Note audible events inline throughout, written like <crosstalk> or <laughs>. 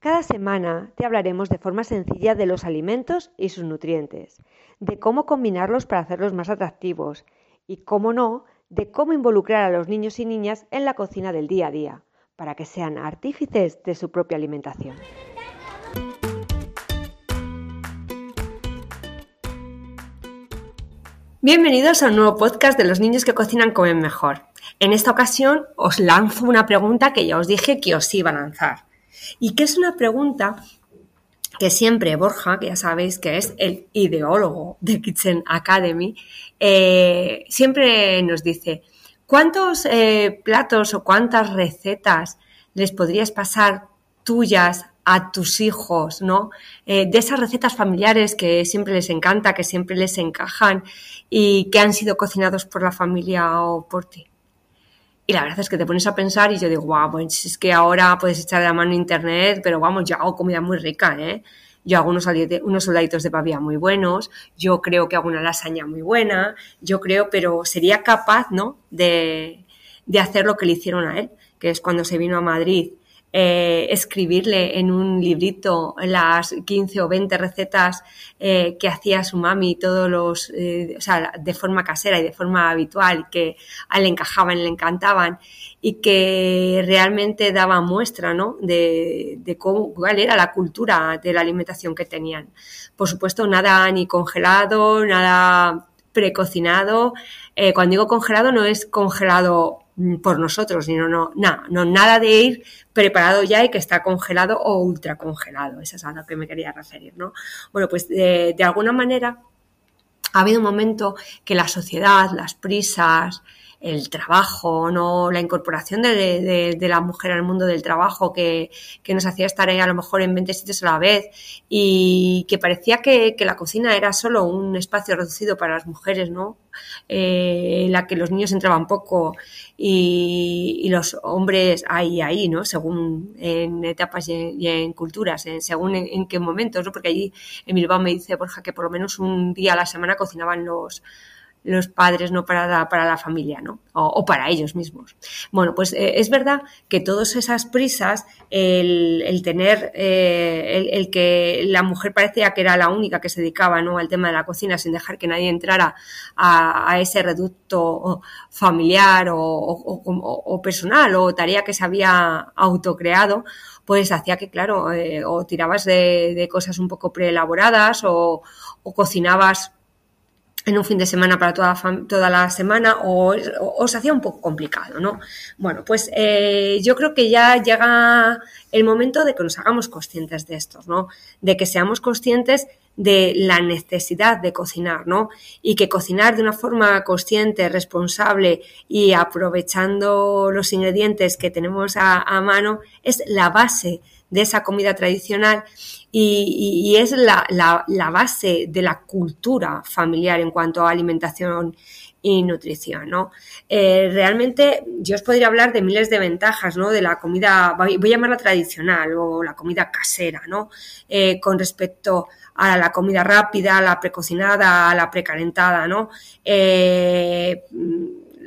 Cada semana te hablaremos de forma sencilla de los alimentos y sus nutrientes, de cómo combinarlos para hacerlos más atractivos y, cómo no, de cómo involucrar a los niños y niñas en la cocina del día a día, para que sean artífices de su propia alimentación. Bienvenidos a un nuevo podcast de los niños que cocinan comen mejor. En esta ocasión os lanzo una pregunta que ya os dije que os iba a lanzar y que es una pregunta que siempre Borja, que ya sabéis que es el ideólogo de Kitchen Academy, eh, siempre nos dice, ¿cuántos eh, platos o cuántas recetas les podrías pasar tuyas a tus hijos, ¿no? Eh, de esas recetas familiares que siempre les encanta, que siempre les encajan y que han sido cocinados por la familia o por ti. Y la verdad es que te pones a pensar y yo digo, guau, pues es que ahora puedes echar la mano internet, pero vamos, yo hago comida muy rica, ¿eh? Yo hago unos, unos soldaditos de pavía muy buenos, yo creo que hago una lasaña muy buena, yo creo, pero sería capaz, ¿no? De, de hacer lo que le hicieron a él, que es cuando se vino a Madrid eh, escribirle en un librito las 15 o 20 recetas eh, que hacía su mami, todos los, eh, o sea, de forma casera y de forma habitual, que a él le encajaban, le encantaban y que realmente daba muestra, ¿no? De, de cómo, cuál era la cultura de la alimentación que tenían. Por supuesto, nada ni congelado, nada precocinado. cuando digo congelado no es congelado por nosotros, sino no, no, no, nada de ir preparado ya y que está congelado o ultra congelado. Eso es a lo que me quería referir, ¿no? Bueno, pues de, de alguna manera ha habido un momento que la sociedad, las prisas, el trabajo, no la incorporación de, la mujer al mundo del trabajo que, nos hacía estar ahí a lo mejor en 20 sitios a la vez y que parecía que, la cocina era solo un espacio reducido para las mujeres, ¿no? Eh, en la que los niños entraban poco y, los hombres ahí, ahí, ¿no? Según en etapas y en, culturas, según en, qué momentos, ¿no? Porque allí en Bilbao me dice Borja que por lo menos un día a la semana cocinaban los, los padres, no para la, para la familia, ¿no? O, para ellos mismos. Bueno, pues eh, es verdad que todas esas prisas, el, tener, eh, el, que la mujer parecía que era la única que se dedicaba ¿no? al tema de la cocina sin dejar que nadie entrara a, ese reducto familiar o, personal o tarea que se había autocreado, pues hacía que, claro, eh, o tirabas de, de, cosas un poco preelaboradas o, o cocinabas en un fin de semana para toda, toda la semana o, os hacía un poco complicado, ¿no? Bueno, pues eh, yo creo que ya llega el momento de que nos hagamos conscientes de esto, ¿no? De que seamos conscientes de la necesidad de cocinar, ¿no? Y que cocinar de una forma consciente, responsable y aprovechando los ingredientes que tenemos a mano es la base de esa comida tradicional y, es la, base de la cultura familiar en cuanto a alimentación y nutrición, ¿no? Eh, realmente yo os podría hablar de miles de ventajas, ¿no? De la comida, voy a llamarla tradicional o la comida casera, ¿no? Eh, con respecto a la comida rápida, a la precocinada, a la precalentada, ¿no? Eh,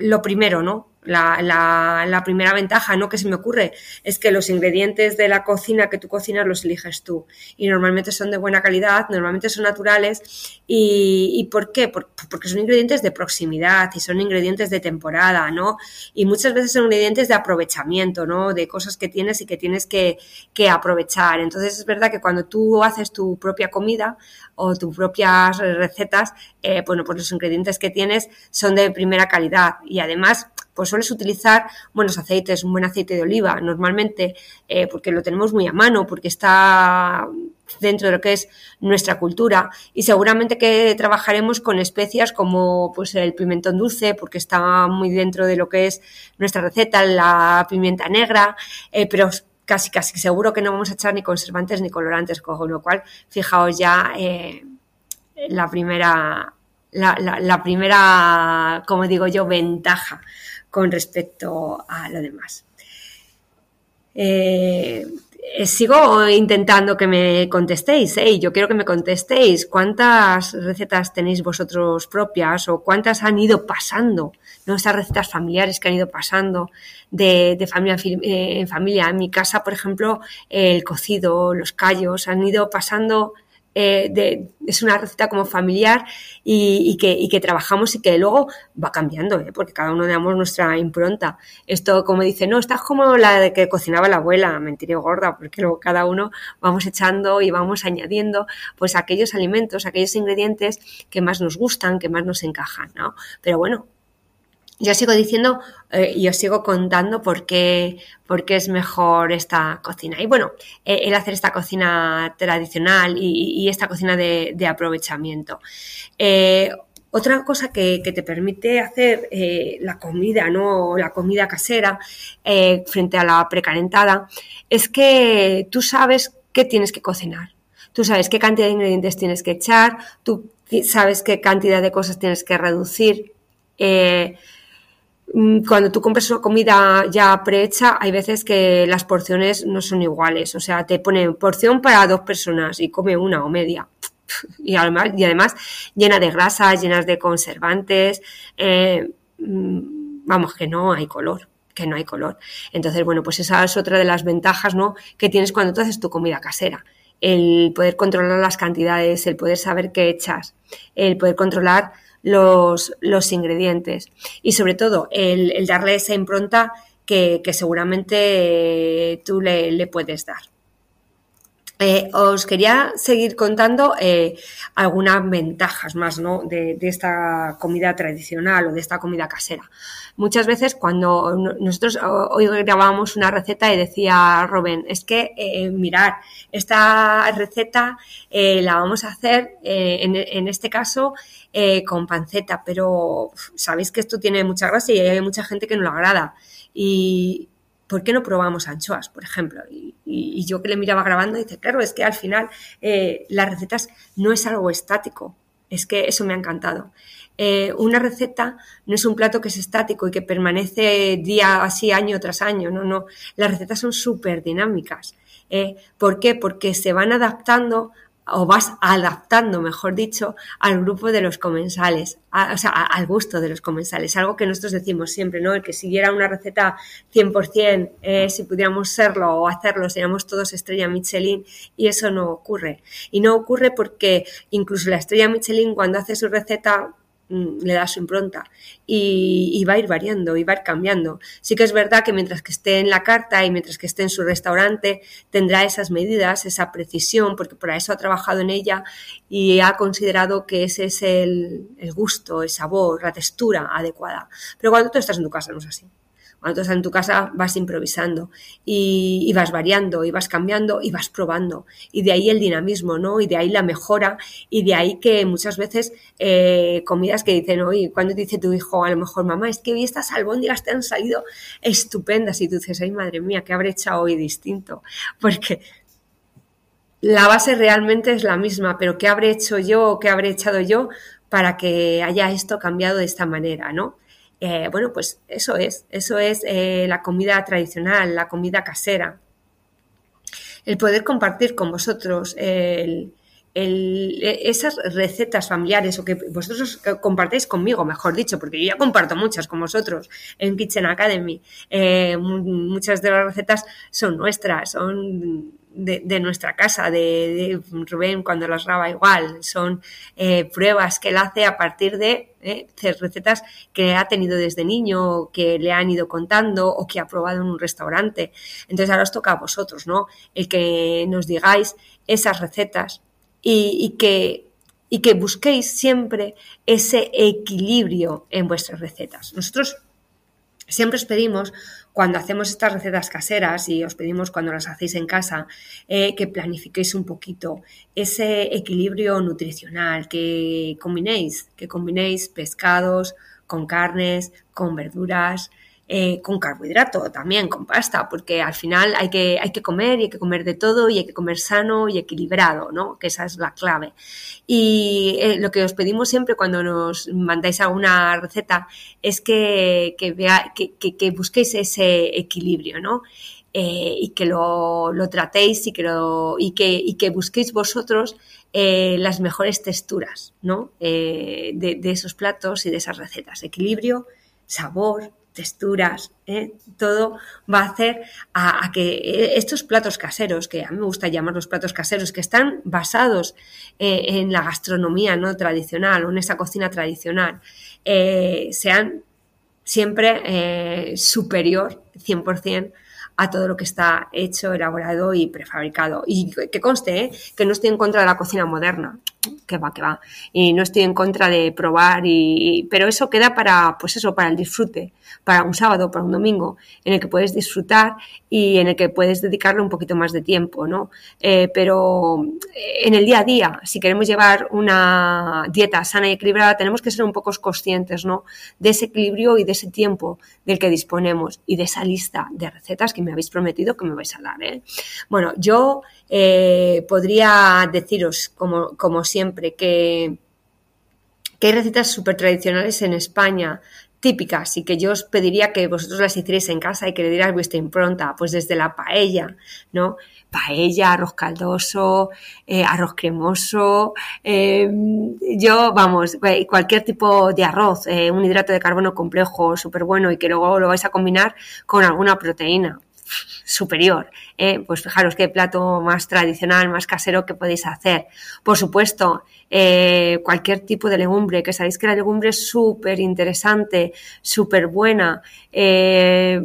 lo primero, ¿no? La, primera ventaja, ¿no? Que se me ocurre es que los ingredientes de la cocina que tú cocinas los eliges tú. Y normalmente son de buena calidad, normalmente son naturales. ¿Y, y por qué? porque son ingredientes de proximidad y son ingredientes de temporada, ¿no? Y muchas veces son ingredientes de aprovechamiento, ¿no? De cosas que tienes y que tienes que, que aprovechar. Entonces es verdad que cuando tú haces tu propia comida o tus propias recetas, eh, bueno, pues los ingredientes que tienes son de primera calidad. Y además, pues sueles utilizar buenos aceites, un buen aceite de oliva, normalmente, eh, porque lo tenemos muy a mano, porque está dentro de lo que es nuestra cultura. Y seguramente que trabajaremos con especias como pues el pimentón dulce porque está muy dentro de lo que es nuestra receta, la pimienta negra, eh, pero casi casi seguro que no vamos a echar ni conservantes ni colorantes, con lo cual fijaos ya eh, la primera la, primera, como digo yo, ventaja con respecto a lo demás. Eh, eh, sigo intentando que me contestéis, ¿eh? yo quiero que me contestéis cuántas recetas tenéis vosotros propias o cuántas han ido pasando, ¿no? Esas recetas familiares que han ido pasando de, familia en familia. En mi casa, por ejemplo, el cocido, los callos han ido pasando eh, es una receta como familiar y, que, trabajamos y que luego va cambiando, ¿eh? porque cada uno damos nuestra impronta. Esto, como dice, no, estás como la de que cocinaba la abuela, mentira gorda, porque luego cada uno vamos echando y vamos añadiendo pues aquellos alimentos, aquellos ingredientes que más nos gustan, que más nos encajan, ¿no? Pero bueno, yo sigo diciendo eh, y os sigo contando por qué, es mejor esta cocina. Y bueno, eh, el hacer esta cocina tradicional y, esta cocina de, aprovechamiento. Eh, otra cosa que, te permite hacer la comida, ¿no? La comida casera frente a la precalentada es que tú sabes qué tienes que cocinar. Tú sabes qué cantidad de ingredientes tienes que echar, tú sabes qué cantidad de cosas tienes que reducir. Cuando tú compras comida ya prehecha, hay veces que las porciones no son iguales. O sea, te ponen porción para dos personas y come una o media. <laughs> Y además, y además llena de grasas, llenas de conservantes. Eh, mm, vamos, que no hay color que no hay color. Entonces, bueno, pues esa es otra de las ventajas, ¿no? Que tienes cuando tú haces tu comida casera. El poder controlar las cantidades, el poder saber qué echas, el poder controlar los, los ingredientes y sobre todo el, darle esa impronta que, seguramente eh, tú le, puedes dar. Eh, os quería seguir contando eh, algunas ventajas más ¿no? de, esta comida tradicional o de esta comida casera. Muchas veces cuando nosotros hoy grabábamos una receta y decía Robin, es que eh, mirar, esta receta la vamos a hacer en, en, este caso con panceta, pero sabéis que esto tiene mucha grasa y hay mucha gente que no lo agrada. Y, ¿por qué no probamos anchoas, por ejemplo? Y, yo que le miraba grabando, dice, claro, es que al final eh, las recetas no es algo estático, es que eso me ha encantado. Eh, una receta no es un plato que es estático y que permanece día así, año tras año, no, no, las recetas son súper dinámicas. Eh, ¿Por qué? Porque se van adaptando o vas adaptando, mejor dicho, al grupo de los comensales, o sea, al gusto de los comensales. Algo que nosotros decimos siempre, ¿no? El que siguiera una receta 100%, eh, si pudiéramos serlo o hacerlo, seríamos todos estrella Michelin y eso no ocurre. Y no ocurre porque incluso la estrella Michelin cuando hace su receta le da su impronta y, va a ir variando y va a ir cambiando. Sí que es verdad que mientras que esté en la carta y mientras que esté en su restaurante tendrá esas medidas, esa precisión, porque por eso ha trabajado en ella y ha considerado que ese es el, el gusto, el sabor, la textura adecuada. Pero cuando tú estás en tu casa no es así. Estás en tu casa vas improvisando y, vas variando y vas cambiando y vas probando. Y de ahí el dinamismo, ¿no? Y de ahí la mejora y de ahí que muchas veces eh, comidas que dicen, oye, cuando dice tu hijo, a lo mejor, mamá, es que hoy estas albóndigas te han salido estupendas y tú dices, ay, madre mía, ¿qué habré echado hoy distinto? <laughs> Porque la base realmente es la misma, pero ¿qué habré hecho yo qué habré echado yo para que haya esto cambiado de esta manera, ¿no? Eh, bueno, pues eso es, eso es eh, la comida tradicional, la comida casera. El poder compartir con vosotros e, esas recetas familiares o que vosotros compartéis conmigo, mejor dicho, porque yo ya comparto muchas con vosotros en Kitchen Academy. Eh, muchas de las recetas son nuestras, son de, nuestra casa, de, Rubén cuando las graba igual. Son eh, pruebas que él hace a partir de eh, recetas que ha tenido desde niño, que le han ido contando o que ha probado en un restaurante. Entonces ahora os toca a vosotros, ¿no? El que nos digáis esas recetas y, que y que busquéis siempre ese equilibrio en vuestras recetas. Nosotros siempre os pedimos cuando hacemos estas recetas caseras y os pedimos cuando las hacéis en casa, eh, que planifiquéis un poquito ese equilibrio nutricional, que combinéis, que combinéis pescados con carnes, con verduras, eh, con carbohidrato también, con pasta, porque al final hay que, hay que comer y hay que comer de todo y hay que comer sano y equilibrado, ¿no? Que esa es la clave. Y eh, lo que os pedimos siempre cuando nos mandáis alguna receta es que, que, vea, que, busquéis ese equilibrio, ¿no? Eh, y que lo, lo, tratéis y que, lo, y que, y que busquéis vosotros las mejores texturas ¿no? De, esos platos y de esas recetas. Equilibrio, sabor, texturas, todo va a hacer a, que estos platos caseros, que a mí me gusta llamar los platos caseros, que están basados en la gastronomía no tradicional o en esa cocina tradicional, sean siempre superior 100% a todo lo que está hecho, elaborado y prefabricado. Y que conste, ¿eh? que no estoy en contra de la cocina moderna, que va, que va. Y no estoy en contra de probar, y, pero eso queda para, pues eso, para el disfrute, para un sábado, para un domingo, en el que puedes disfrutar y en el que puedes dedicarle un poquito más de tiempo, ¿no? Eh, pero en el día a día, si queremos llevar una dieta sana y equilibrada, tenemos que ser un poco conscientes, ¿no? De ese equilibrio y de ese tiempo del que disponemos y de esa lista de recetas que me habéis prometido que me vais a dar, ¿eh? Bueno, yo eh, podría deciros, como, como siempre, que, hay recetas súper tradicionales en España, típicas y que yo os pediría que vosotros las hicierais en casa y que le dierais vuestra impronta, pues desde la paella, ¿no? Paella, arroz caldoso, eh, arroz cremoso, eh, yo, vamos, eh, cualquier tipo de arroz, eh, un hidrato de carbono complejo, súper bueno y que luego lo vais a combinar con alguna proteína superior. ¿eh? Pues fijaros qué plato más tradicional, más casero que podéis hacer. Por supuesto, eh, cualquier tipo de legumbre, que sabéis que la legumbre es súper interesante, súper buena. Eh,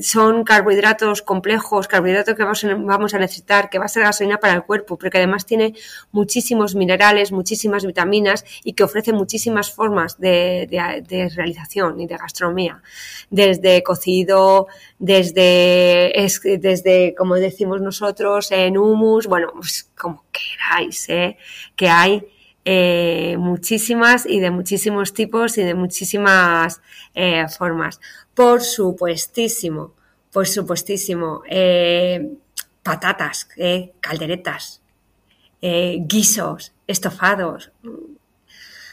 son carbohidratos complejos, carbohidratos que vamos a, necesitar, que va a ser gasolina para el cuerpo, pero que además tiene muchísimos minerales, muchísimas vitaminas y que ofrece muchísimas formas de, realización y de gastronomía. Desde cocido, desde, desde como decimos nosotros, en humus, bueno, pues como queráis, ¿eh? que hay eh, muchísimas y de muchísimos tipos y de muchísimas eh, formas. Por supuestísimo, por supuestísimo, eh, patatas, calderetas, guisos, estofados.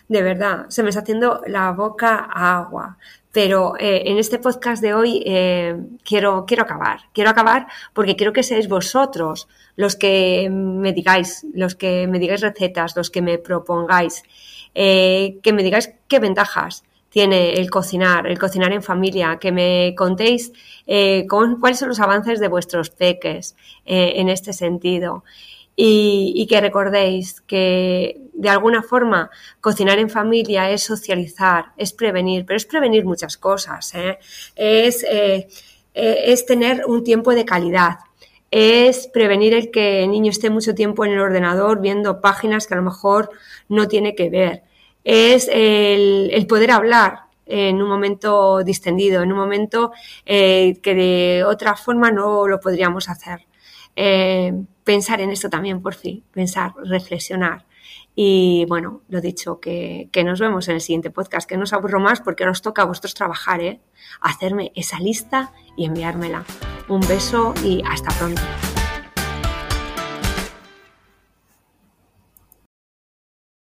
De verdad, se me está haciendo la boca agua. Pero eh, en este podcast de hoy eh, quiero, quiero acabar. Quiero acabar porque quiero que seáis vosotros los que me digáis, los que me digáis recetas, los que me propongáis, eh, que me digáis qué ventajas tiene el cocinar, el cocinar en familia, que me contéis eh, cuáles son los avances de vuestros peques eh, en este sentido y, y, que recordéis que de alguna forma cocinar en familia es socializar, es prevenir, pero es prevenir muchas cosas, ¿eh? es, eh, es tener un tiempo de calidad, es prevenir el que el niño esté mucho tiempo en el ordenador viendo páginas que a lo mejor no tiene que ver, es el, el poder hablar en un momento distendido, en un momento eh, que de otra forma no lo podríamos hacer. Eh, pensar en esto también, por fin, pensar, reflexionar. Y bueno, lo dicho, que, que, nos vemos en el siguiente podcast, que no os aburro más porque os toca a vosotros trabajar, ¿eh? hacerme esa lista y enviármela. Un beso y hasta pronto.